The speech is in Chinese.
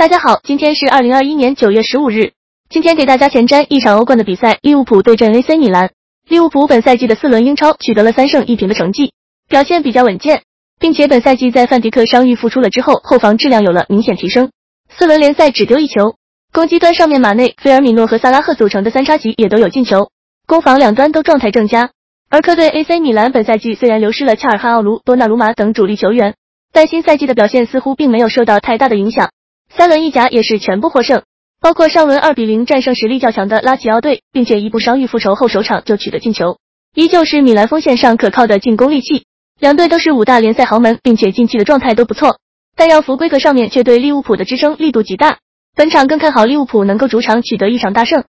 大家好，今天是二零二一年九月十五日。今天给大家前瞻一场欧冠的比赛，利物浦对阵 AC 米兰。利物浦本赛季的四轮英超取得了三胜一平的成绩，表现比较稳健，并且本赛季在范迪克伤愈复出了之后，后防质量有了明显提升。四轮联赛只丢一球，攻击端上面马内、菲尔米诺和萨拉赫组成的三叉戟也都有进球，攻防两端都状态正佳。而客队 AC 米兰本赛季虽然流失了恰尔汗奥卢、多纳鲁马等主力球员，但新赛季的表现似乎并没有受到太大的影响。三轮意甲也是全部获胜，包括上轮二比零战胜实力较强的拉齐奥队，并且一步伤愈复仇后首场就取得进球，依旧是米兰锋线上可靠的进攻利器。两队都是五大联赛豪门，并且近期的状态都不错，但让服规格上面却对利物浦的支撑力度极大。本场更看好利物浦能够主场取得一场大胜。